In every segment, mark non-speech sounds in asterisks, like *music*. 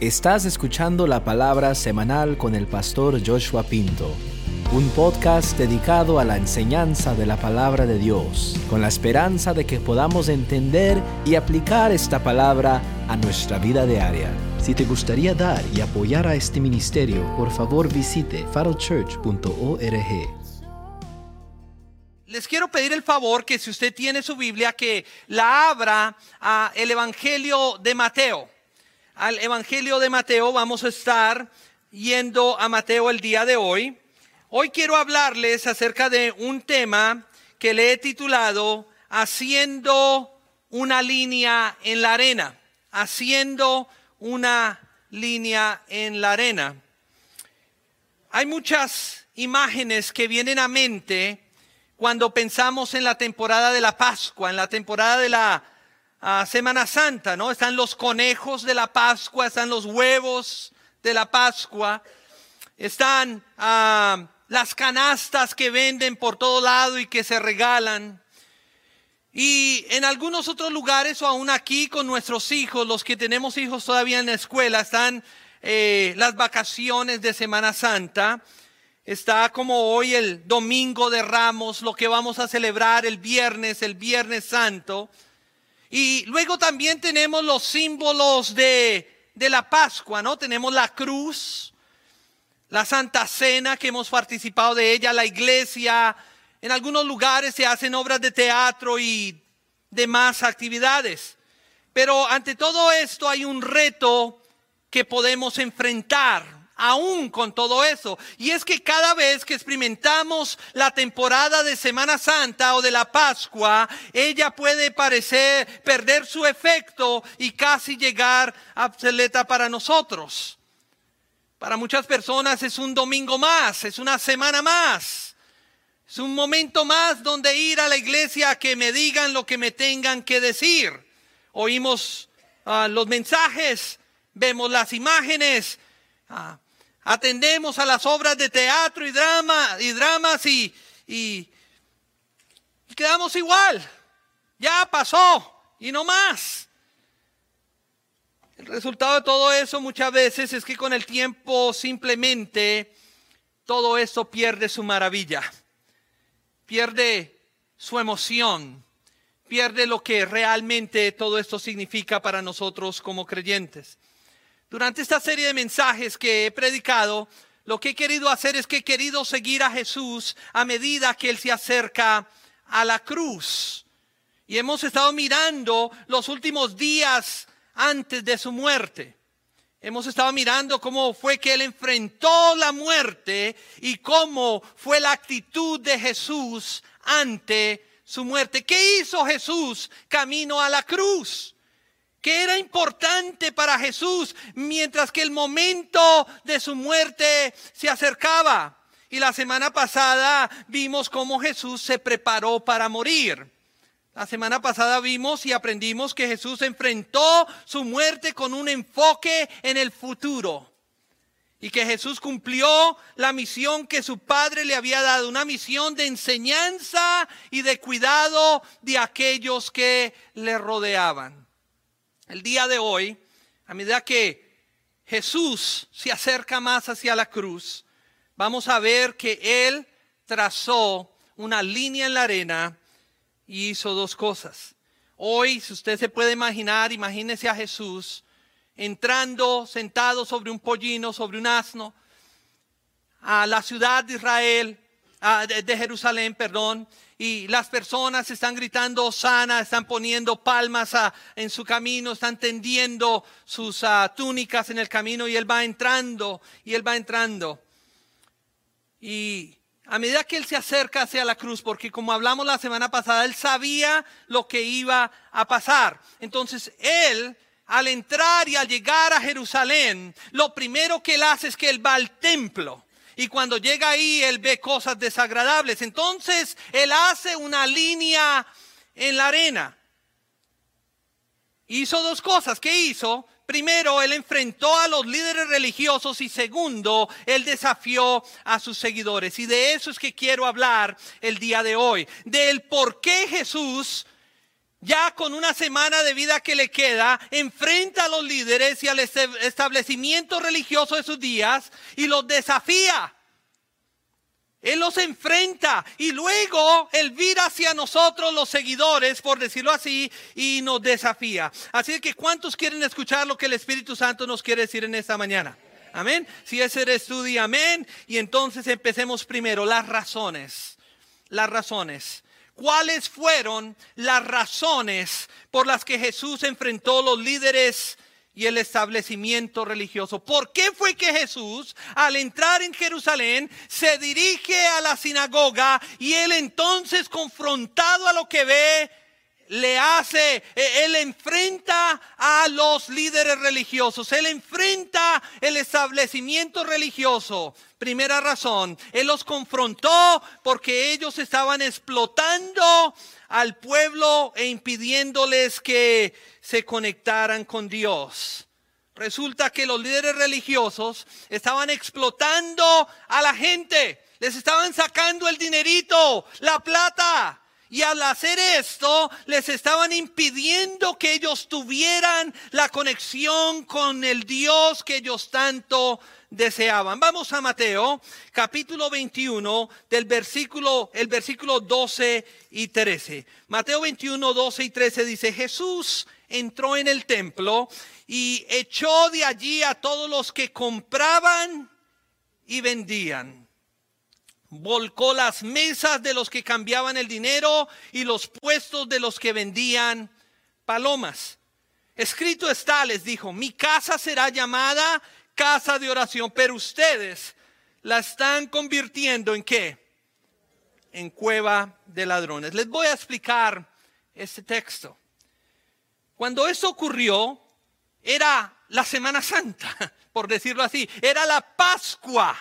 Estás escuchando la palabra semanal con el pastor Joshua Pinto, un podcast dedicado a la enseñanza de la palabra de Dios, con la esperanza de que podamos entender y aplicar esta palabra a nuestra vida diaria. Si te gustaría dar y apoyar a este ministerio, por favor visite farochurch.org. Les quiero pedir el favor que si usted tiene su Biblia, que la abra a el Evangelio de Mateo al Evangelio de Mateo. Vamos a estar yendo a Mateo el día de hoy. Hoy quiero hablarles acerca de un tema que le he titulado Haciendo una línea en la arena. Haciendo una línea en la arena. Hay muchas imágenes que vienen a mente cuando pensamos en la temporada de la Pascua, en la temporada de la Semana Santa, ¿no? Están los conejos de la Pascua, están los huevos de la Pascua, están ah, las canastas que venden por todo lado y que se regalan. Y en algunos otros lugares o aún aquí con nuestros hijos, los que tenemos hijos todavía en la escuela, están eh, las vacaciones de Semana Santa. Está como hoy el domingo de Ramos, lo que vamos a celebrar el viernes, el viernes santo. Y luego también tenemos los símbolos de, de la Pascua, ¿no? Tenemos la cruz, la Santa Cena que hemos participado de ella, la iglesia. En algunos lugares se hacen obras de teatro y demás actividades. Pero ante todo esto hay un reto que podemos enfrentar aún con todo eso. Y es que cada vez que experimentamos la temporada de Semana Santa o de la Pascua, ella puede parecer perder su efecto y casi llegar obsoleta para nosotros. Para muchas personas es un domingo más, es una semana más. Es un momento más donde ir a la iglesia a que me digan lo que me tengan que decir. Oímos ah, los mensajes, vemos las imágenes, ah, atendemos a las obras de teatro y drama y dramas y, y, quedamos igual. Ya pasó y no más. El resultado de todo eso muchas veces es que con el tiempo simplemente todo eso pierde su maravilla, pierde su emoción, pierde lo que realmente todo esto significa para nosotros como creyentes. Durante esta serie de mensajes que he predicado, lo que he querido hacer es que he querido seguir a Jesús a medida que Él se acerca a la cruz. Y hemos estado mirando los últimos días antes de su muerte. Hemos estado mirando cómo fue que Él enfrentó la muerte y cómo fue la actitud de Jesús ante su muerte. ¿Qué hizo Jesús camino a la cruz? Que era importante para Jesús mientras que el momento de su muerte se acercaba. Y la semana pasada vimos cómo Jesús se preparó para morir. La semana pasada vimos y aprendimos que Jesús enfrentó su muerte con un enfoque en el futuro. Y que Jesús cumplió la misión que su Padre le había dado, una misión de enseñanza y de cuidado de aquellos que le rodeaban. El día de hoy, a medida que Jesús se acerca más hacia la cruz, vamos a ver que Él trazó una línea en la arena y hizo dos cosas. Hoy, si usted se puede imaginar, imagínese a Jesús entrando sentado sobre un pollino, sobre un asno, a la ciudad de Israel, de Jerusalén, perdón, y las personas están gritando sana, están poniendo palmas en su camino, están tendiendo sus ah, túnicas en el camino y él va entrando y él va entrando. Y a medida que él se acerca hacia la cruz, porque como hablamos la semana pasada, él sabía lo que iba a pasar. Entonces él, al entrar y al llegar a Jerusalén, lo primero que él hace es que él va al templo. Y cuando llega ahí, él ve cosas desagradables. Entonces, él hace una línea en la arena. Hizo dos cosas. ¿Qué hizo? Primero, él enfrentó a los líderes religiosos y segundo, él desafió a sus seguidores. Y de eso es que quiero hablar el día de hoy. Del por qué Jesús ya con una semana de vida que le queda, enfrenta a los líderes y al establecimiento religioso de sus días y los desafía. Él los enfrenta y luego Él vira hacia nosotros los seguidores, por decirlo así, y nos desafía. Así que ¿cuántos quieren escuchar lo que el Espíritu Santo nos quiere decir en esta mañana? Amén. Si ese eres tú, amén. Y entonces empecemos primero las razones. Las razones. ¿Cuáles fueron las razones por las que Jesús enfrentó los líderes y el establecimiento religioso. ¿Por qué fue que Jesús, al entrar en Jerusalén, se dirige a la sinagoga y él entonces, confrontado a lo que ve, le hace, e, él enfrenta a los líderes religiosos, él enfrenta el establecimiento religioso. Primera razón, él los confrontó porque ellos estaban explotando al pueblo e impidiéndoles que se conectaran con Dios. Resulta que los líderes religiosos estaban explotando a la gente, les estaban sacando el dinerito, la plata. Y al hacer esto, les estaban impidiendo que ellos tuvieran la conexión con el Dios que ellos tanto deseaban. Vamos a Mateo, capítulo 21, del versículo, el versículo 12 y 13. Mateo 21, 12 y 13 dice, Jesús entró en el templo y echó de allí a todos los que compraban y vendían. Volcó las mesas de los que cambiaban el dinero y los puestos de los que vendían palomas. Escrito está, les dijo, mi casa será llamada casa de oración, pero ustedes la están convirtiendo en qué? En cueva de ladrones. Les voy a explicar este texto. Cuando eso ocurrió, era la Semana Santa, *laughs* por decirlo así, era la Pascua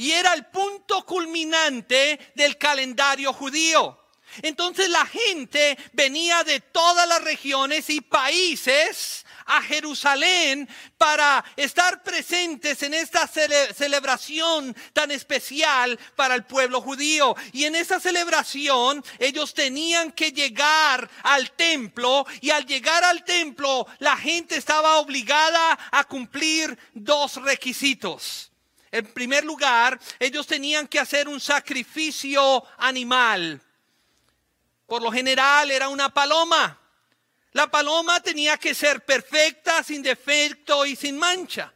y era el punto culminante del calendario judío. Entonces la gente venía de todas las regiones y países a Jerusalén para estar presentes en esta celebración tan especial para el pueblo judío. Y en esa celebración ellos tenían que llegar al templo y al llegar al templo la gente estaba obligada a cumplir dos requisitos. En primer lugar, ellos tenían que hacer un sacrificio animal. Por lo general era una paloma. La paloma tenía que ser perfecta, sin defecto y sin mancha.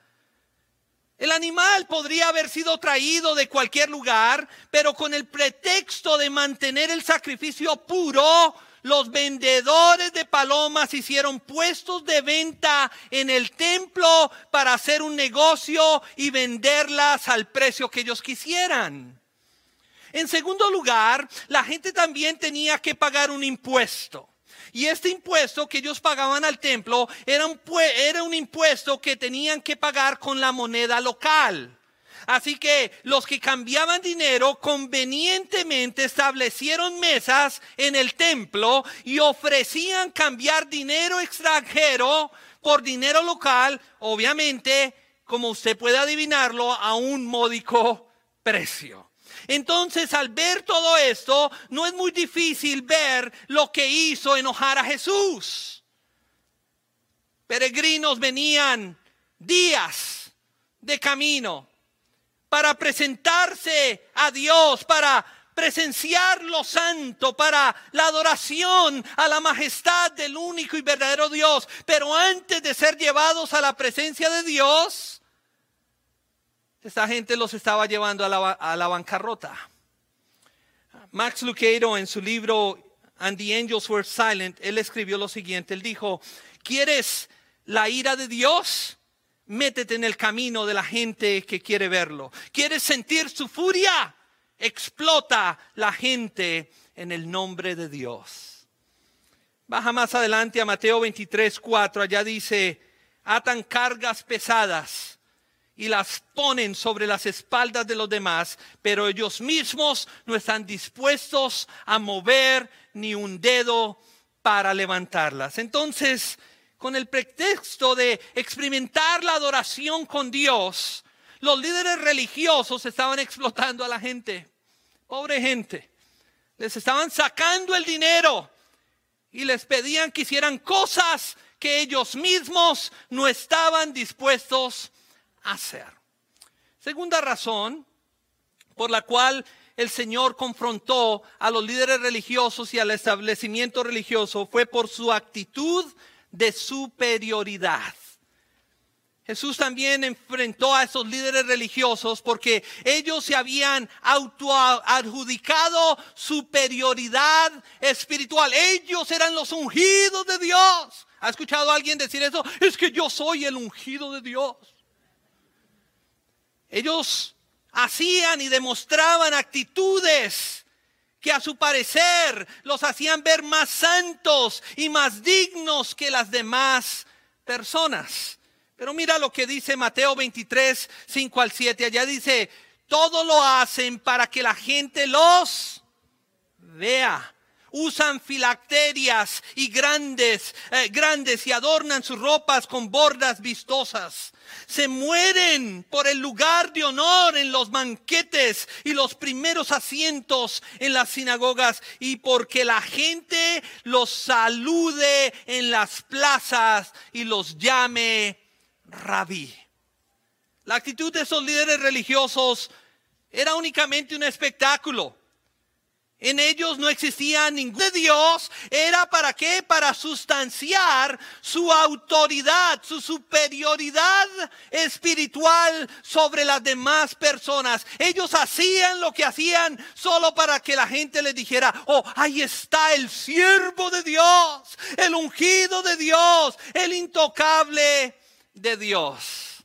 El animal podría haber sido traído de cualquier lugar, pero con el pretexto de mantener el sacrificio puro, los vendedores de palomas hicieron puestos de venta en el templo para hacer un negocio y venderlas al precio que ellos quisieran. En segundo lugar, la gente también tenía que pagar un impuesto. Y este impuesto que ellos pagaban al templo era un, era un impuesto que tenían que pagar con la moneda local. Así que los que cambiaban dinero convenientemente establecieron mesas en el templo y ofrecían cambiar dinero extranjero por dinero local, obviamente, como usted puede adivinarlo, a un módico precio. Entonces, al ver todo esto, no es muy difícil ver lo que hizo enojar a Jesús. Peregrinos venían días de camino para presentarse a Dios, para presenciar lo santo, para la adoración a la majestad del único y verdadero Dios. Pero antes de ser llevados a la presencia de Dios, esta gente los estaba llevando a la, bancarrota. Max Lucado en su libro And the Angels Were Silent, él escribió lo siguiente, él dijo, ¿quieres la ira de Dios? Métete en el camino de la gente que quiere verlo. ¿Quieres sentir su furia? Explota la gente en el nombre de Dios. Baja más adelante a Mateo 23, 4, allá dice, atan cargas pesadas y las ponen sobre las espaldas de los demás, pero ellos mismos no están dispuestos a mover ni un dedo para levantarlas. Entonces, con el pretexto de experimentar la adoración con Dios, los líderes religiosos estaban explotando a la gente. Pobre gente. Les estaban sacando el dinero y les pedían que hicieran cosas que ellos mismos no estaban dispuestos a hacer. Segunda razón por la cual el Señor confrontó a los líderes religiosos y al establecimiento religioso fue por su actitud de superioridad. Jesús también enfrentó a esos líderes religiosos porque ellos se habían autoadjudicado superioridad espiritual. Ellos eran los ungidos de Dios. ¿Ha escuchado alguien decir eso? Es que yo soy el ungido de Dios. Ellos hacían y demostraban actitudes que a su parecer los hacían ver más santos y más dignos que las demás personas. Pero mira lo que dice Mateo 23, 5 al 7. Allá dice, todo lo hacen para que la gente los vea. Usan filacterias y grandes, eh, grandes y adornan sus ropas con bordas vistosas. Se mueren por el lugar de honor en los banquetes y los primeros asientos en las sinagogas y porque la gente los salude en las plazas y los llame rabí. La actitud de esos líderes religiosos era únicamente un espectáculo. En ellos no existía ningún Dios. ¿Era para qué? Para sustanciar su autoridad, su superioridad espiritual sobre las demás personas. Ellos hacían lo que hacían solo para que la gente les dijera, oh, ahí está el siervo de Dios, el ungido de Dios, el intocable de Dios.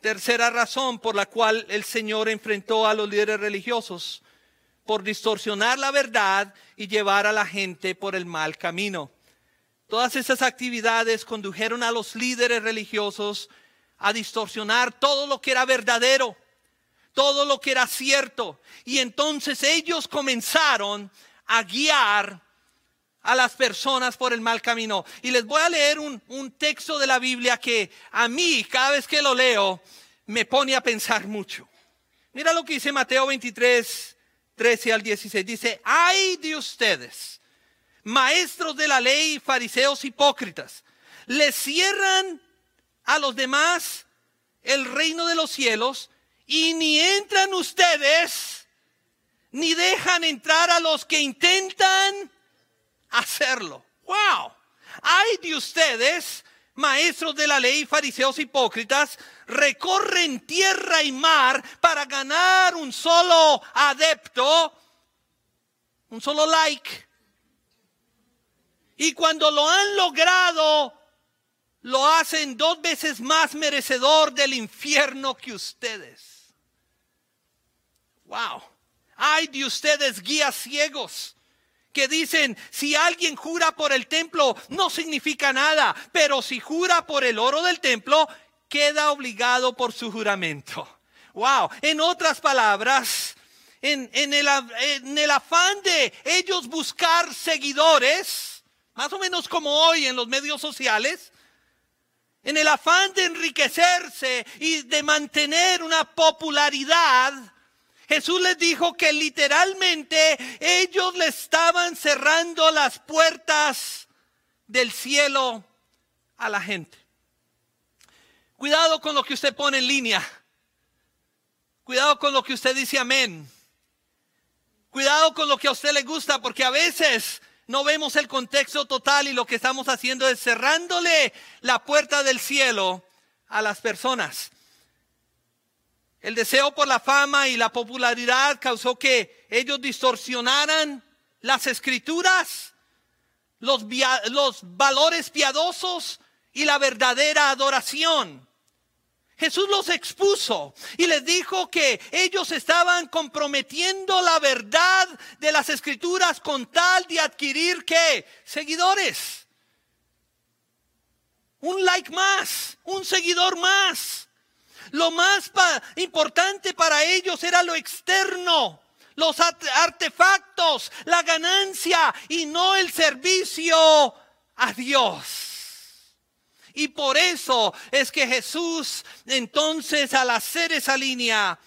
Tercera razón por la cual el Señor enfrentó a los líderes religiosos, por distorsionar la verdad y llevar a la gente por el mal camino. Todas esas actividades condujeron a los líderes religiosos a distorsionar todo lo que era verdadero, todo lo que era cierto. Y entonces ellos comenzaron a guiar a las personas por el mal camino. Y les voy a leer un, texto de la Biblia que a mí, cada vez que lo leo, me pone a pensar mucho. Mira lo que dice Mateo 23, 13 al 16. Dice, ay de ustedes, maestros de la ley, fariseos hipócritas, les cierran a los demás el reino de los cielos y ni entran ustedes, ni dejan entrar a los que intentan hacerlo. ¡Wow! Hay de ustedes, maestros de la ley, fariseos hipócritas, recorren tierra y mar para ganar un solo adepto, un solo like. Y cuando lo han logrado, lo hacen dos veces más merecedor del infierno que ustedes. Wow. Hay de ustedes guías ciegos que dicen, si alguien jura por el templo, no significa nada, pero si jura por el oro del templo, queda obligado por su juramento. Wow, en otras palabras, en, el, en el afán de ellos buscar seguidores, más o menos como hoy en los medios sociales, en el afán de enriquecerse y de mantener una popularidad, Jesús les dijo que literalmente ellos le estaban cerrando las puertas del cielo a la gente. Cuidado con lo que usted pone en línea. Cuidado con lo que usted dice amén. Cuidado con lo que a usted le gusta, porque a veces no vemos el contexto total y lo que estamos haciendo es cerrándole la puerta del cielo a las personas. El deseo por la fama y la popularidad causó que ellos distorsionaran las escrituras, los, valores piadosos y la verdadera adoración. Jesús los expuso y les dijo que ellos estaban comprometiendo la verdad de las escrituras con tal de adquirir que seguidores. Un like más, un seguidor más. Lo más importante para ellos era lo externo, los artefactos, la ganancia y no el servicio a Dios. Y por eso es que Jesús entonces al hacer esa línea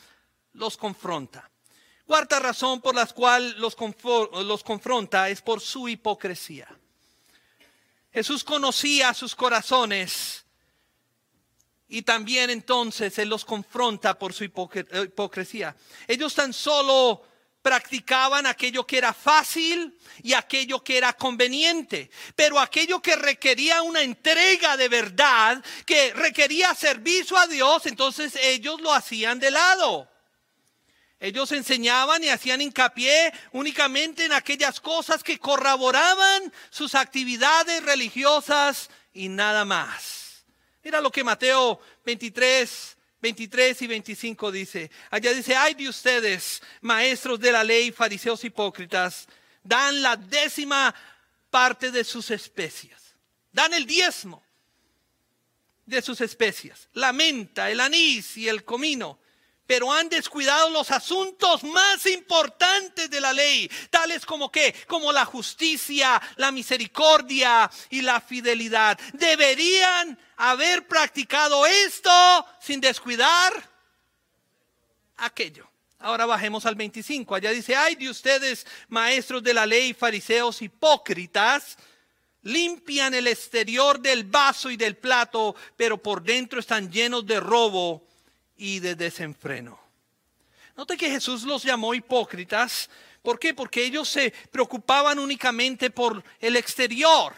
los confronta. Cuarta razón por la cual los, los confronta es por su hipocresía. Jesús conocía sus corazones y también entonces Él los confronta por su hipocresía. Ellos tan solo practicaban aquello que era fácil y aquello que era conveniente, pero aquello que requería una entrega de verdad, que requería servicio a Dios, entonces ellos lo hacían de lado. Ellos enseñaban y hacían hincapié únicamente en aquellas cosas que corroboraban sus actividades religiosas y nada más. Mira lo que Mateo 23, 23 y 25 dice. Allá dice, ay de ustedes, maestros de la ley, fariseos hipócritas, dan la décima parte de sus especias. Dan el diezmo de sus especias. La menta, el anís y el comino pero han descuidado los asuntos más importantes de la ley, tales como que, como la justicia, la misericordia y la fidelidad. Deberían haber practicado esto sin descuidar aquello. Ahora bajemos al 25. Allá dice, ay de ustedes, maestros de la ley, fariseos hipócritas, limpian el exterior del vaso y del plato, pero por dentro están llenos de robo y de desenfreno. Note que Jesús los llamó hipócritas. ¿Por qué? Porque ellos se preocupaban únicamente por el exterior,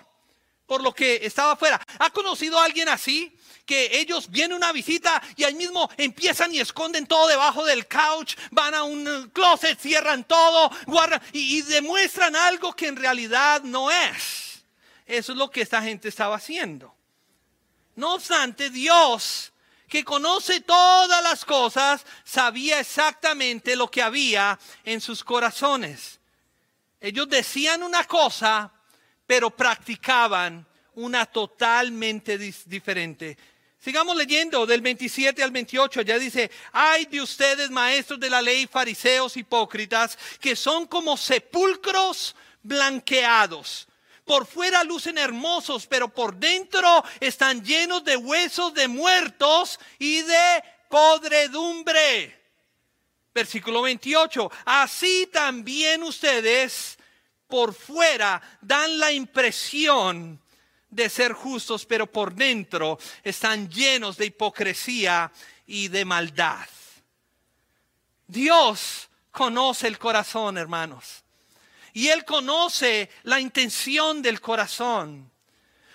por lo que estaba afuera. ¿Ha conocido a alguien así? Que ellos vienen una visita y ahí mismo empiezan y esconden todo debajo del couch, van a un closet, cierran todo, guardan y, y demuestran algo que en realidad no es. Eso es lo que esta gente estaba haciendo. No obstante, Dios que conoce todas las cosas, sabía exactamente lo que había en sus corazones. Ellos decían una cosa, pero practicaban una totalmente diferente. Sigamos leyendo del 27 al 28, ya dice, hay de ustedes maestros de la ley, fariseos, hipócritas, que son como sepulcros blanqueados por fuera lucen hermosos, pero por dentro están llenos de huesos de muertos y de podredumbre. Versículo 28. Así también ustedes por fuera dan la impresión de ser justos, pero por dentro están llenos de hipocresía y de maldad. Dios conoce el corazón, hermanos. Y Él conoce la intención del corazón.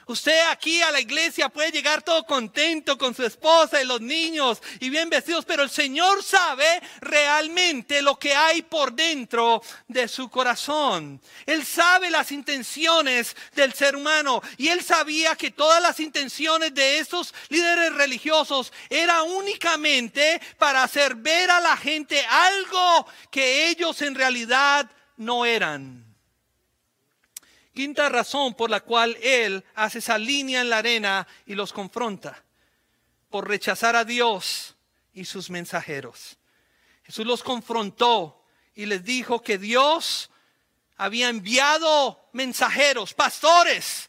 Usted aquí a la iglesia puede llegar todo contento con su esposa y los niños y bien vestidos, pero el Señor sabe realmente lo que hay por dentro de su corazón. Él sabe las intenciones del ser humano y él sabía que todas las intenciones de estos líderes religiosos era únicamente para hacer ver a la gente algo que ellos en realidad no eran. Quinta razón por la cual Él hace esa línea en la arena y los confronta, por rechazar a Dios y sus mensajeros. Jesús los confrontó y les dijo que Dios había enviado mensajeros, pastores,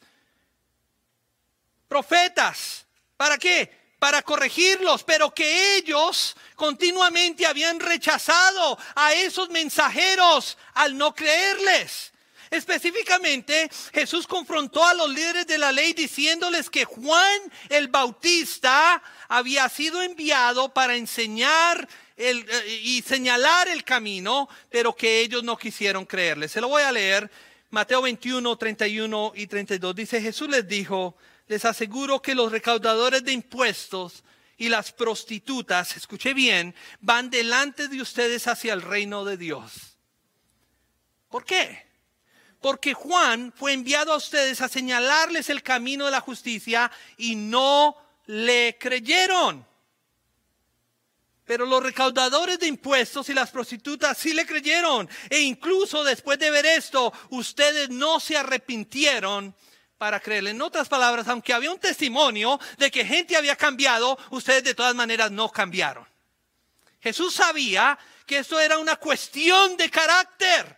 profetas. ¿Para qué? Para corregirlos, pero que ellos continuamente habían rechazado a esos mensajeros al no creerles. Específicamente, Jesús confrontó a los líderes de la ley diciéndoles que Juan el Bautista había sido enviado para enseñar eh, y señalar el camino, pero que ellos no quisieron creerle. Se lo voy a leer. Mateo 21, 31 y 32. Dice, Jesús les dijo, les aseguro que los recaudadores de impuestos y las prostitutas, escuche bien, van delante de ustedes hacia el reino de Dios. ¿Por qué? Porque Juan fue enviado a ustedes a señalarles el camino de la justicia y no le creyeron. Pero los recaudadores de impuestos y las prostitutas sí le creyeron. E incluso después de ver esto, ustedes no se arrepintieron para creerle. En otras palabras, aunque había un testimonio de que gente había cambiado, ustedes de todas maneras no cambiaron. Jesús sabía que esto era una cuestión de carácter.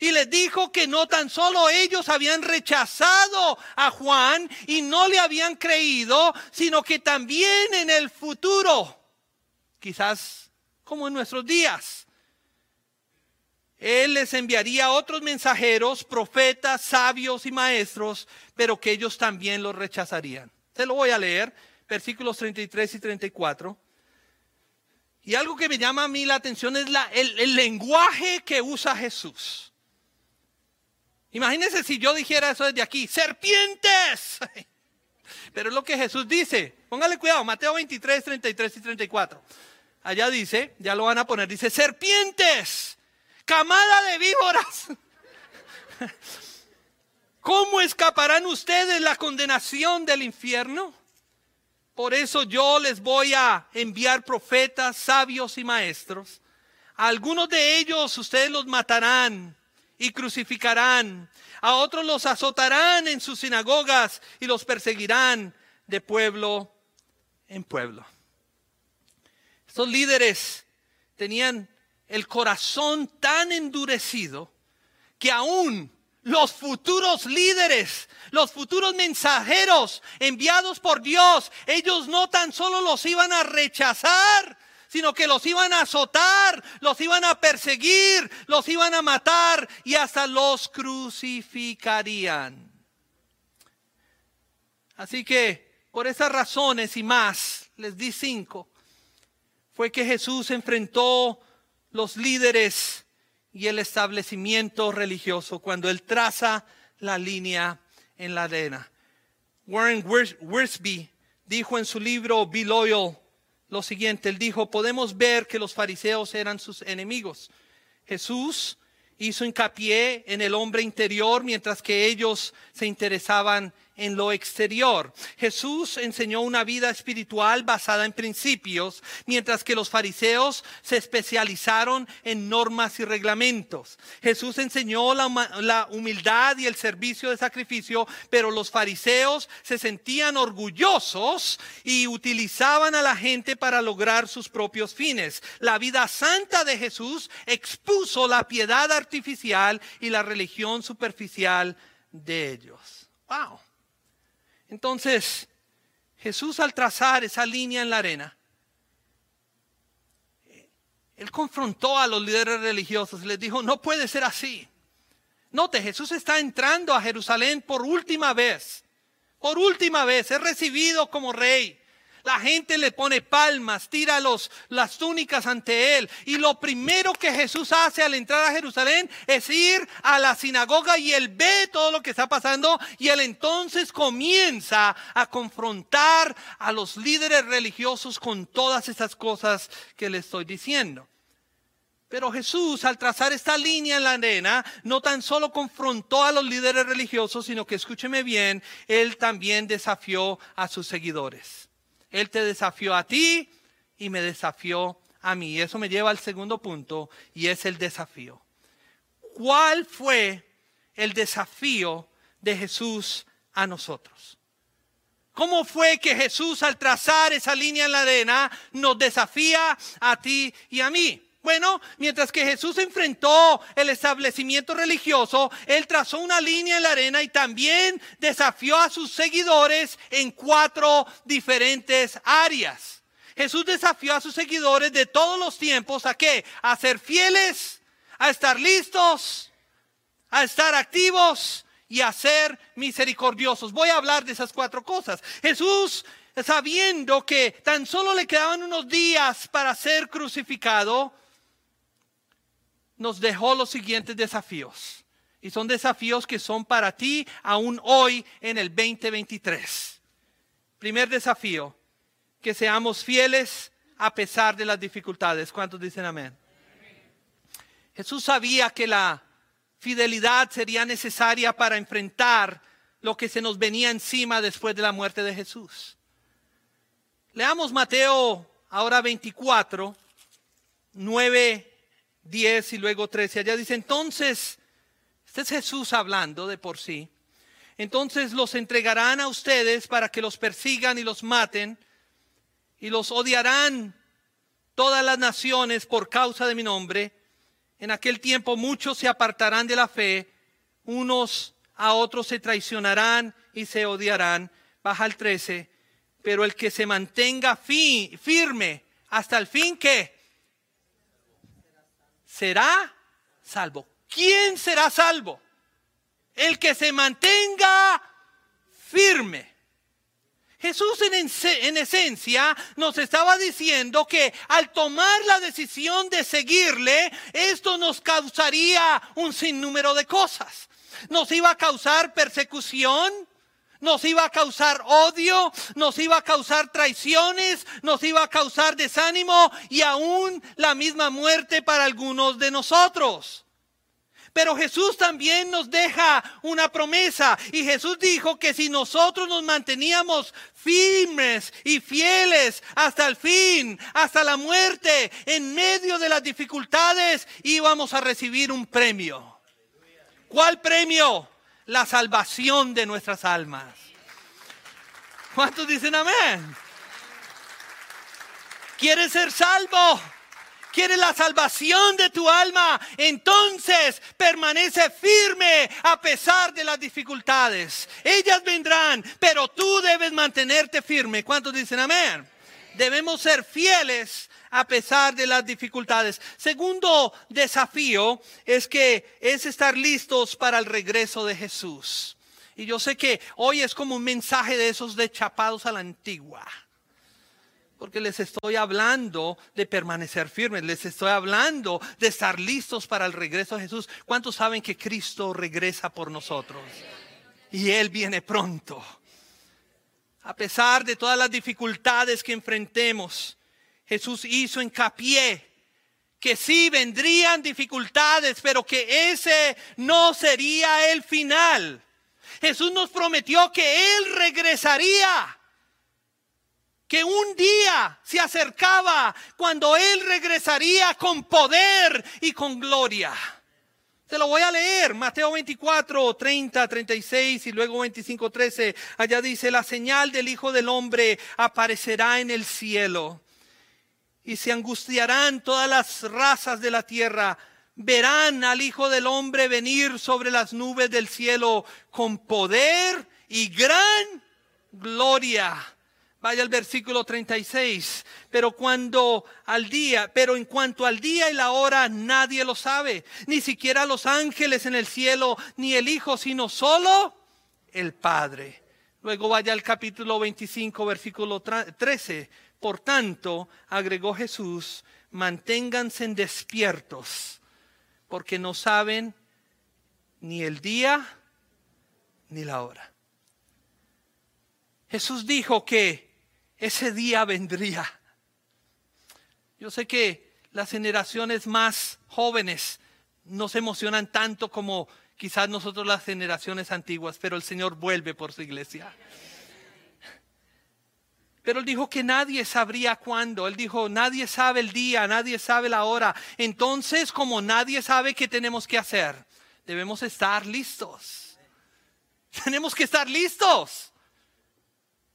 Y les dijo que no tan solo ellos habían rechazado a Juan y no le habían creído, sino que también en el futuro, quizás como en nuestros días, Él les enviaría otros mensajeros, profetas, sabios y maestros, pero que ellos también los rechazarían. Se lo voy a leer, versículos 33 y 34. Y algo que me llama a mí la atención es el lenguaje que usa Jesús. Imagínense si yo dijera eso desde aquí, serpientes. *laughs* Pero es lo que Jesús dice. Póngale cuidado, Mateo 23, 33 y 34. Allá dice, ya lo van a poner, dice, serpientes, camada de víboras. ¿Cómo escaparán ustedes la condenación del infierno? Por eso yo les voy a enviar profetas, sabios y maestros. algunos de ellos ustedes los matarán y crucificarán. A otros los azotarán en sus sinagogas y los perseguirán de pueblo en pueblo. Estos líderes tenían el corazón tan endurecido que aún los futuros líderes, los futuros mensajeros enviados por Dios, ellos no tan solo los iban a rechazar, sino que los iban a azotar, los iban a perseguir, los iban a matar y hasta los crucificarían. Así que por esas razones y más, les di cinco, fue que Jesús enfrentó los líderes y el establecimiento religioso cuando él traza la línea en la arena. Warren Wiersbe dijo en su libro Be Loyal lo siguiente, él dijo, podemos ver que los fariseos eran sus enemigos. Jesús hizo hincapié en el hombre interior mientras que ellos se interesaban en lo exterior. Jesús enseñó una vida espiritual basada en principios, mientras que los fariseos se especializaron en normas y reglamentos. Jesús enseñó la, humildad y el servicio de sacrificio, pero los fariseos se sentían orgullosos y utilizaban a la gente para lograr sus propios fines. La vida santa de Jesús expuso la piedad artificial y la religión superficial de ellos. Wow. Entonces, Jesús al trazar esa línea en la arena, él confrontó a los líderes religiosos y les dijo, no puede ser así. Note, Jesús está entrando a Jerusalén por última vez. Por última vez, es recibido como rey. La gente le pone palmas, tira los, las túnicas ante él. Y lo primero que Jesús hace al entrar a Jerusalén es ir a la sinagoga y él ve todo lo que está pasando y él entonces comienza a confrontar a los líderes religiosos con todas esas cosas que le estoy diciendo. Pero Jesús, al trazar esta línea en la arena, no tan solo confrontó a los líderes religiosos, sino que, escúcheme bien, él también desafió a sus seguidores. Él te desafió a ti y me desafió a mí. Eso me lleva al segundo punto y es el desafío. ¿Cuál fue el desafío de Jesús a nosotros? ¿Cómo fue que Jesús al trazar esa línea en la arena nos desafía a ti y a mí? Bueno, mientras que Jesús enfrentó el establecimiento religioso, él trazó una línea en la arena y también desafió a sus seguidores en cuatro diferentes áreas. Jesús desafió a sus seguidores de todos los tiempos a qué? A ser fieles, a estar listos, a estar activos y a ser misericordiosos. Voy a hablar de esas cuatro cosas. Jesús, sabiendo que tan solo le quedaban unos días para ser crucificado, nos dejó los siguientes desafíos. Y son desafíos que son para ti aún hoy en el 2023. Primer desafío, que seamos fieles a pesar de las dificultades. ¿Cuántos dicen amén? Jesús sabía que la fidelidad sería necesaria para enfrentar lo que se nos venía encima después de la muerte de Jesús. Leamos Mateo ahora 24, 9 10 y luego 13. Allá dice, entonces, este es Jesús hablando de por sí. Entonces los entregarán a ustedes para que los persigan y los maten y los odiarán todas las naciones por causa de mi nombre. En aquel tiempo muchos se apartarán de la fe, unos a otros se traicionarán y se odiarán. Baja el 13. Pero el que se mantenga firme hasta el fin que será salvo. ¿Quién será salvo? El que se mantenga firme. Jesús en, esencia nos estaba diciendo que al tomar la decisión de seguirle, esto nos causaría un sinnúmero de cosas. Nos iba a causar persecución, nos iba a causar odio, nos iba a causar traiciones, nos iba a causar desánimo y aún la misma muerte para algunos de nosotros. Pero Jesús también nos deja una promesa y Jesús dijo que si nosotros nos manteníamos firmes y fieles hasta el fin, hasta la muerte, en medio de las dificultades, íbamos a recibir un premio. ¿Cuál premio? La salvación de nuestras almas. ¿Cuántos dicen amén? ¿Quieres ser salvo? quieres la salvación de tu alma, entonces permanece firme a pesar de las dificultades. Ellas vendrán, pero tú debes mantenerte firme. ¿Cuántos dicen amén? Debemos ser fieles a pesar de las dificultades. Segundo desafío es que es estar listos para el regreso de Jesús. Y yo sé que hoy es como un mensaje de esos de chapados a la antigua porque les estoy hablando de permanecer firmes, les estoy hablando de estar listos para el regreso de Jesús. ¿Cuántos saben que Cristo regresa por nosotros? Y Él viene pronto. A pesar de todas las dificultades que enfrentemos, Jesús hizo hincapié que sí vendrían dificultades, pero que ese no sería el final. Jesús nos prometió que Él regresaría que un día se acercaba cuando Él regresaría con poder y con gloria. Te lo voy a leer, Mateo 24, 30, 36 y luego 25, 13. Allá dice, la señal del Hijo del Hombre aparecerá en el cielo y se angustiarán todas las razas de la tierra. Verán al Hijo del Hombre venir sobre las nubes del cielo con poder y gran gloria. Vaya al versículo 36. Pero cuando al día, pero en cuanto al día y la hora nadie lo sabe, ni siquiera los ángeles en el cielo, ni el Hijo, sino solo el Padre. Luego vaya al capítulo 25, versículo 13. Por tanto, agregó Jesús, manténganse despiertos, porque no saben ni el día ni la hora. Jesús dijo que ese día vendría. Yo sé que las generaciones más jóvenes no se emocionan tanto como quizás nosotros las generaciones antiguas, pero el Señor vuelve por su iglesia. Pero él dijo que nadie sabría cuándo. Él dijo, nadie sabe el día, nadie sabe la hora. Entonces, como nadie sabe qué tenemos que hacer, debemos estar listos. *laughs* Tenemos que estar listos.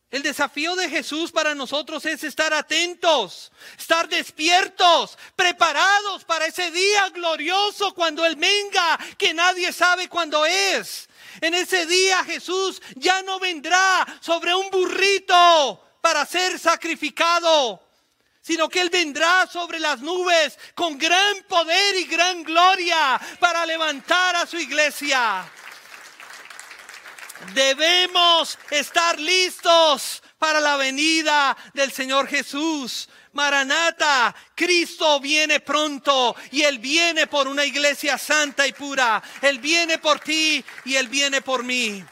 El desafío de Jesús para nosotros es estar atentos, estar despiertos, preparados para ese día glorioso cuando Él venga, que nadie sabe cuándo es. En ese día Jesús ya no vendrá sobre un burrito para ser sacrificado, sino que Él vendrá sobre las nubes con gran poder y gran gloria para levantar a su iglesia. Debemos estar listos para la venida del Señor Jesús. Maranata, Cristo viene pronto y Él viene por una iglesia santa y pura. Él viene por ti y Él viene por mí.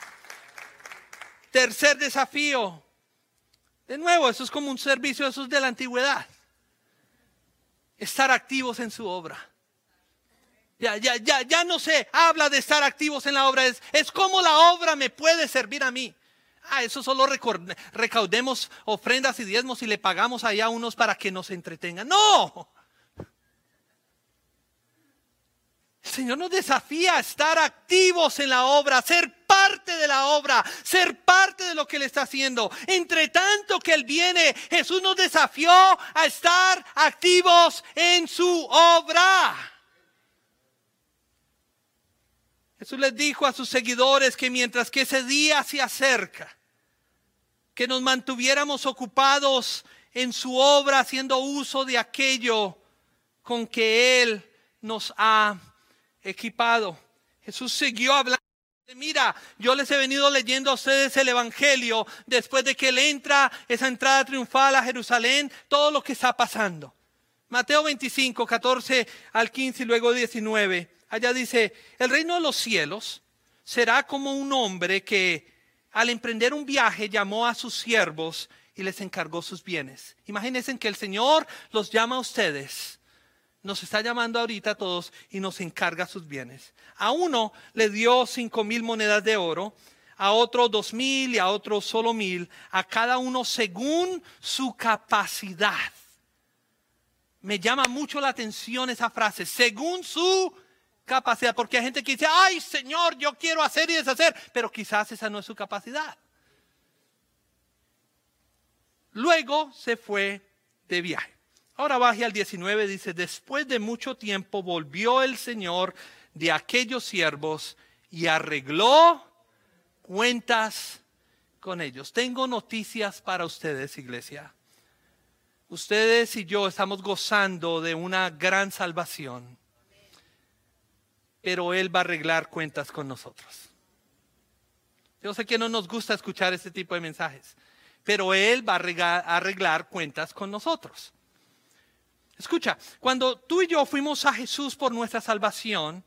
Tercer desafío. De nuevo, eso es como un servicio, eso es de la antigüedad. Estar activos en su obra. Ya, ya, ya, ya no se habla de estar activos en la obra, es, es como la obra me puede servir a mí. Ah, eso solo recaudemos ofrendas y diezmos y le pagamos allá a unos para que nos entretengan. No. El Señor nos desafía a estar activos en la obra, ser parte de la obra, ser parte de lo que Él está haciendo. Entre tanto que Él viene, Jesús nos desafió a estar activos en su obra. Jesús les dijo a sus seguidores que mientras que ese día se acerca, que nos mantuviéramos ocupados en su obra, haciendo uso de aquello con que Él nos ha equipado. Jesús siguió hablando. Mira, yo les he venido leyendo a ustedes el Evangelio después de que él entra, esa entrada triunfal a Jerusalén, todo lo que está pasando. Mateo 25, 14 al 15 y luego 19. Allá dice, el reino de los cielos será como un hombre que al emprender un viaje llamó a sus siervos y les encargó sus bienes. Imagínense que el Señor los llama a ustedes nos está llamando ahorita a todos y nos encarga sus bienes. A uno le dio cinco mil monedas de oro, a otro dos mil y a otro solo mil, a cada uno según su capacidad. Me llama mucho la atención esa frase, según su capacidad, porque hay gente que dice, ay Señor, yo quiero hacer y deshacer, pero quizás esa no es su capacidad. Luego se fue de viaje. Ahora baje al 19, dice, después de mucho tiempo volvió el Señor de aquellos siervos y arregló cuentas con ellos. Tengo noticias para ustedes, iglesia. Ustedes y yo estamos gozando de una gran salvación, pero Él va a arreglar cuentas con nosotros. Yo sé que no nos gusta escuchar este tipo de mensajes, pero Él va a arreglar cuentas con nosotros. Escucha, cuando tú y yo fuimos a Jesús por nuestra salvación,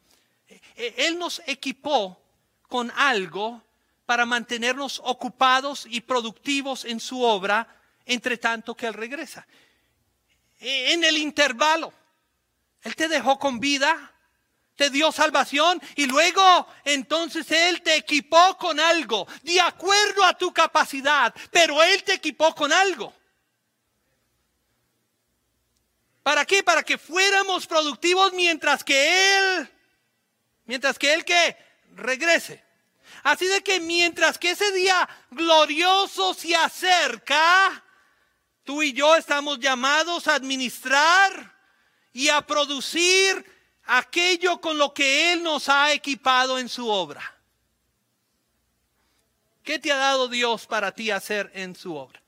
eh, eh, Él nos equipó con algo para mantenernos ocupados y productivos en su obra, entre tanto que Él regresa. E, en el intervalo, Él te dejó con vida, te dio salvación y luego entonces Él te equipó con algo, de acuerdo a tu capacidad, pero Él te equipó con algo. ¿Para qué? Para que fuéramos productivos mientras que Él, mientras que Él que regrese. Así de que mientras que ese día glorioso se acerca, tú y yo estamos llamados a administrar y a producir aquello con lo que Él nos ha equipado en su obra. ¿Qué te ha dado Dios para ti hacer en su obra?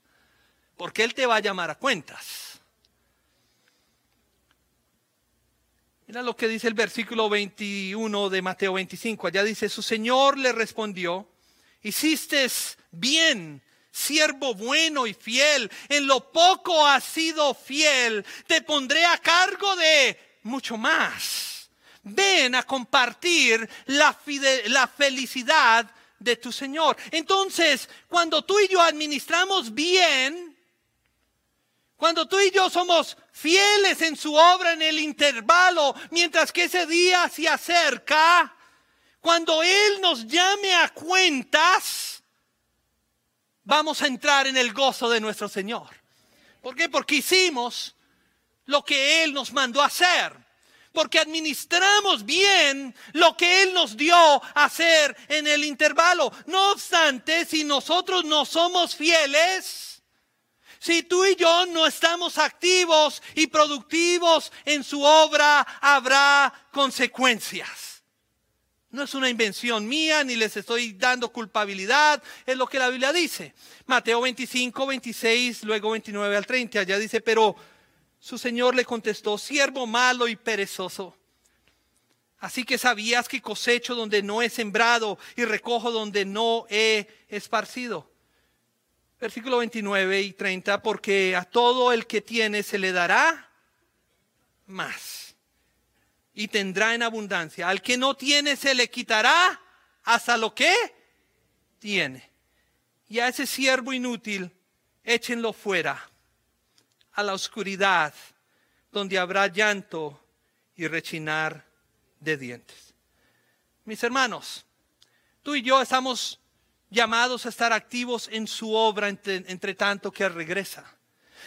Porque Él te va a llamar a cuentas. Mira lo que dice el versículo 21 de Mateo 25. Allá dice, su Señor le respondió, hiciste bien, siervo bueno y fiel. En lo poco has sido fiel, te pondré a cargo de mucho más. Ven a compartir la, la felicidad de tu Señor. Entonces, cuando tú y yo administramos bien, cuando tú y yo somos fieles en su obra en el intervalo, mientras que ese día se acerca, cuando Él nos llame a cuentas, vamos a entrar en el gozo de nuestro Señor. ¿Por qué? Porque hicimos lo que Él nos mandó hacer. Porque administramos bien lo que Él nos dio a hacer en el intervalo. No obstante, si nosotros no somos fieles, si tú y yo no estamos activos y productivos en su obra, habrá consecuencias. No es una invención mía, ni les estoy dando culpabilidad, es lo que la Biblia dice. Mateo 25, 26, luego 29 al 30, allá dice, pero su Señor le contestó, siervo malo y perezoso. Así que sabías que cosecho donde no he sembrado y recojo donde no he esparcido versículo 29 y 30, porque a todo el que tiene se le dará más y tendrá en abundancia. Al que no tiene se le quitará hasta lo que tiene. Y a ese siervo inútil, échenlo fuera a la oscuridad, donde habrá llanto y rechinar de dientes. Mis hermanos, tú y yo estamos llamados a estar activos en su obra entre, tanto que regresa.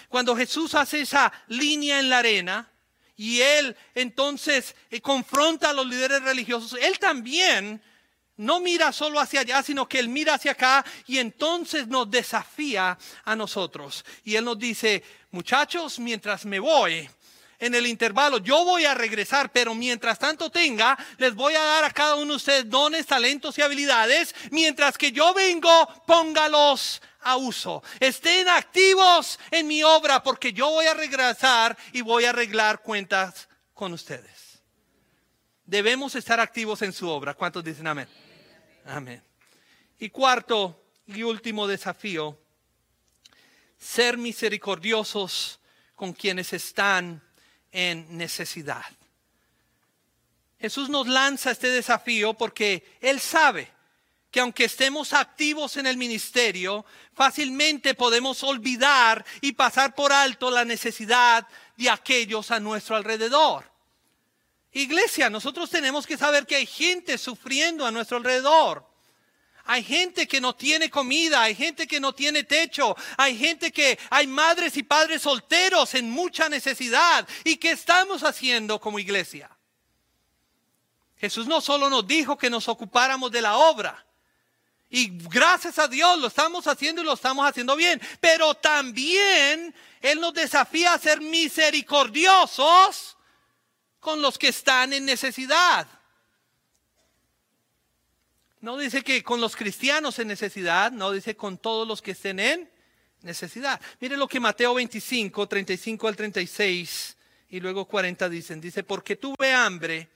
Cuando Jesús hace esa línea en la arena y él entonces eh, confronta a los líderes religiosos, él también no mira solo hacia allá, sino que él mira hacia acá y entonces nos desafía a nosotros. Y él nos dice, muchachos, mientras me voy, en el intervalo. Yo voy a regresar, pero mientras tanto tenga, les voy a dar a cada uno de ustedes dones, talentos y habilidades. Mientras que yo vengo, póngalos a uso. Estén activos en mi obra porque yo voy a regresar y voy a arreglar cuentas con ustedes. debemos estar activos en su obra. ¿Cuántos dicen amén? Amén. Y cuarto y último desafío, ser misericordiosos con quienes están en necesidad. Jesús nos lanza este desafío porque Él sabe que aunque estemos activos en el ministerio, fácilmente podemos olvidar y pasar por alto la necesidad de aquellos a nuestro alrededor. Iglesia, nosotros tenemos que saber que hay gente sufriendo a nuestro alrededor. Hay gente que no tiene comida, hay gente que no tiene techo, hay gente que hay madres y padres solteros en mucha necesidad. ¿Y qué estamos haciendo como iglesia? Jesús no solo nos dijo que nos ocupáramos de la obra, y gracias a Dios lo estamos haciendo y lo estamos haciendo bien. Pero también Él nos desafía a ser misericordiosos con los que están en necesidad. No dice que con los cristianos en necesidad, no dice con todos los que estén en necesidad. Mire lo que Mateo 25, 35 al 36 y luego 40 dicen. Dice, porque tuve hambre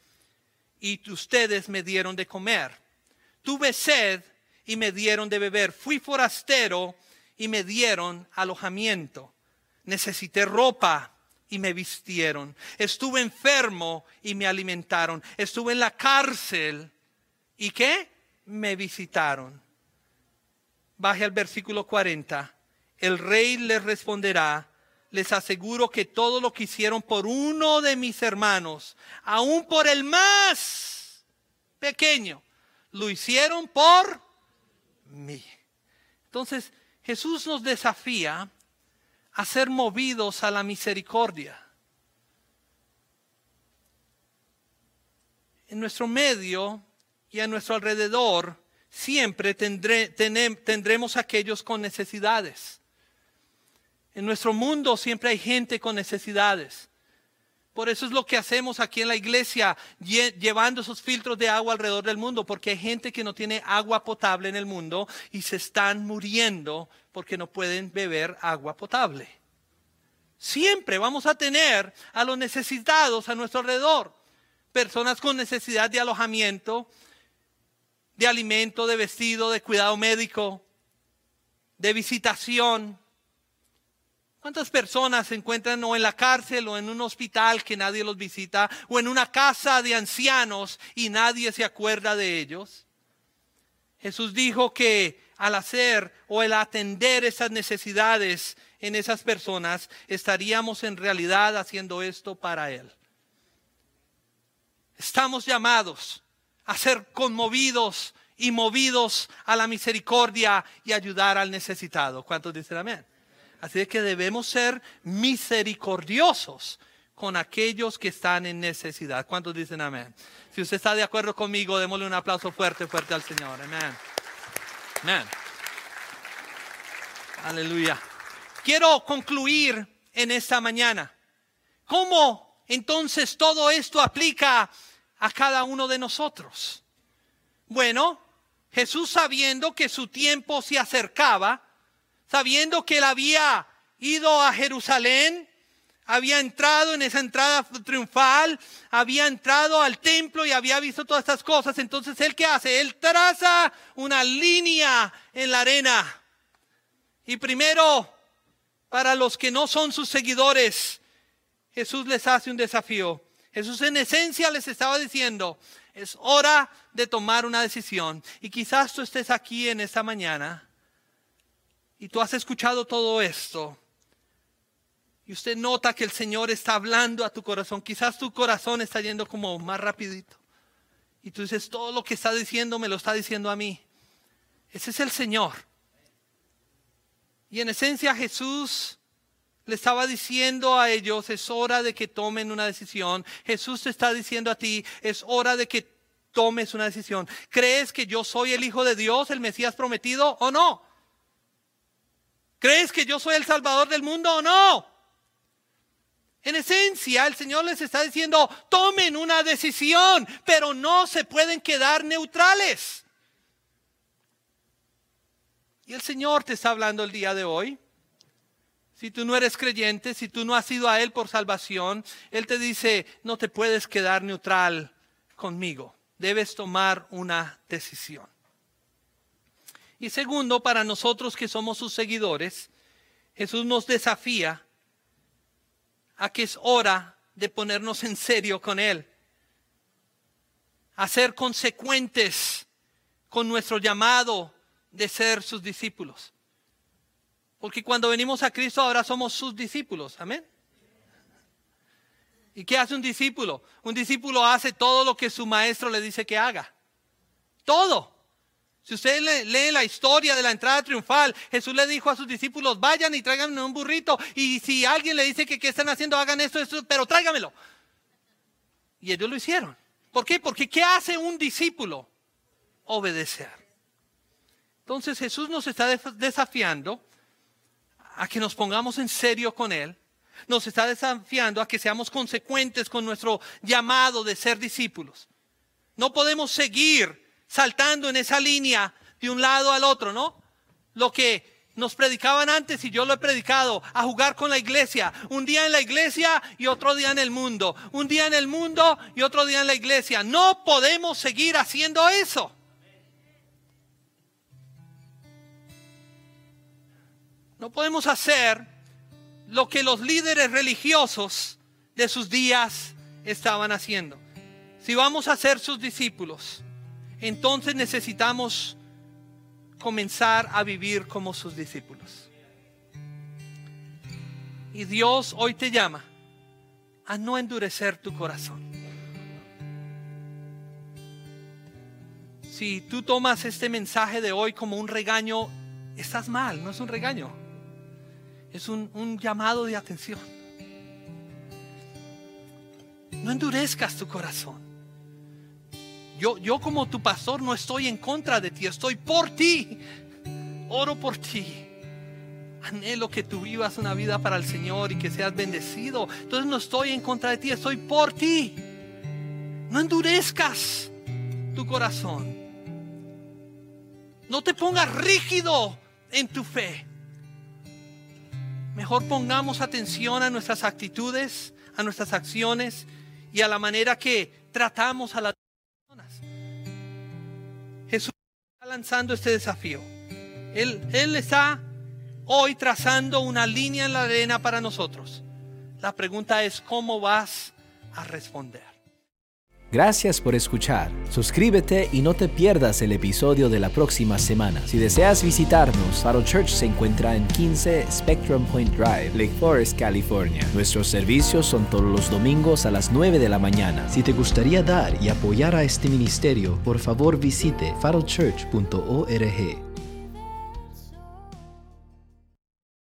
y ustedes me dieron de comer. Tuve sed y me dieron de beber. Fui forastero y me dieron alojamiento. Necesité ropa y me vistieron. Estuve enfermo y me alimentaron. Estuve en la cárcel y qué? Me visitaron. Baje al versículo 40. El rey les responderá, les aseguro que todo lo que hicieron por uno de mis hermanos, aún por el más pequeño, lo hicieron por mí. Entonces, Jesús nos desafía a ser movidos a la misericordia. En nuestro medio y a nuestro alrededor siempre tendremos aquellos con necesidades. En nuestro mundo siempre hay gente con necesidades. Por eso es lo que hacemos aquí en la iglesia, llevando esos filtros de agua alrededor del mundo, porque hay gente que no tiene agua potable en el mundo y se están muriendo porque no pueden beber agua potable. Siempre vamos a tener a los necesitados a nuestro alrededor. Personas con necesidad de alojamiento, de alimento, de vestido, de cuidado médico, de visitación, ¿Cuántas personas se encuentran o en la cárcel o en un hospital que nadie los visita o en una casa de ancianos y nadie se acuerda de ellos? Jesús dijo que al hacer o el atender esas necesidades en esas personas, estaríamos en realidad haciendo esto para Él. Estamos llamados a ser conmovidos y movidos a la misericordia y ayudar al necesitado. ¿Cuántos dicen amén? Así que debemos ser misericordiosos con aquellos que están en necesidad. ¿Cuántos dicen amén? Si usted está de acuerdo conmigo, démosle un aplauso fuerte, fuerte al Señor. Amén. Amén. Aleluya. Quiero concluir en esta mañana. ¿Cómo entonces todo esto aplica a cada uno de nosotros? Bueno, Jesús sabiendo que su tiempo se acercaba, sabiendo que él había ido a Jerusalén, había entrado en esa entrada triunfal, había entrado al templo y había visto todas estas cosas. Entonces, ¿él qué hace? Él traza una línea en la arena. Y primero, para los que no son sus seguidores, Jesús les hace un desafío. Jesús en esencia les estaba diciendo, es hora de tomar una decisión. Y quizás tú estés aquí en esta mañana y tú has escuchado todo esto, y usted nota que el Señor está hablando a tu corazón, quizás tu corazón está yendo como más rapidito. Y tú dices, todo lo que está diciendo me lo está diciendo a mí. Ese es el Señor. Y en esencia Jesús le estaba diciendo a ellos, es hora de que tomen una decisión. Jesús te está diciendo a ti, es hora de que tomes una decisión. ¿Crees que yo soy el Hijo de Dios, el Mesías prometido o no? ¿Crees que yo soy el Salvador del mundo o no? En esencia, el Señor les está diciendo, tomen una decisión, pero no se pueden quedar neutrales. Y el Señor te está hablando el día de hoy. Si tú no eres creyente, si tú no has ido a Él por salvación, Él te dice, no te puedes quedar neutral conmigo. Debes tomar una decisión. Y segundo, para nosotros que somos sus seguidores, Jesús nos desafía a que es hora de ponernos en serio con Él, a ser consecuentes con nuestro llamado de ser sus discípulos. Porque cuando venimos a Cristo ahora somos sus discípulos. Amén. ¿Y qué hace un discípulo? Un discípulo hace todo lo que su maestro le dice que haga. Todo. Si usted lee, la historia de la entrada triunfal, Jesús le dijo a sus discípulos, vayan y tráiganme un burrito. Y si alguien le dice que qué están haciendo, hagan esto, esto, pero tráigamelo. Y ellos lo hicieron. ¿Por qué? Porque ¿qué hace un discípulo? Obedecer. Entonces Jesús nos está desafiando a que nos pongamos en serio con Él. Nos está desafiando a que seamos consecuentes con nuestro llamado de ser discípulos. No podemos seguir saltando en esa línea de un lado al otro, ¿no? Lo que nos predicaban antes y yo lo he predicado, a jugar con la iglesia. Un día en la iglesia y otro día en el mundo. Un día en el mundo y otro día en la iglesia. No podemos seguir haciendo eso. No podemos hacer lo que los líderes religiosos de sus días estaban haciendo. Si vamos a ser sus discípulos, entonces necesitamos comenzar a vivir como sus discípulos. Y Dios hoy te llama a no endurecer tu corazón. Si tú tomas este mensaje de hoy como un regaño, estás mal, no es un regaño. Es un, un llamado de atención. No endurezcas tu corazón. Yo, como tu pastor no estoy en contra de ti, estoy por ti. Oro por ti. Anhelo que tú vivas una vida para el Señor y que seas bendecido. Entonces no estoy en contra de ti, estoy por ti. No endurezcas tu corazón. No te pongas rígido en tu fe. Mejor pongamos atención a nuestras actitudes, a nuestras acciones y a la manera que tratamos a la Jesús está lanzando este desafío. Él, él está hoy trazando una línea en la arena para nosotros. La pregunta es, ¿cómo vas a responder? Gracias por escuchar. Suscríbete y no te pierdas el episodio de la próxima semana. Si deseas visitarnos, Faro Church se encuentra en 15 Spectrum Point Drive, Lake Forest, California. Nuestros servicios son todos los domingos a las 9 de la mañana. Si te gustaría dar y apoyar a este ministerio, por favor visite farochurch.org.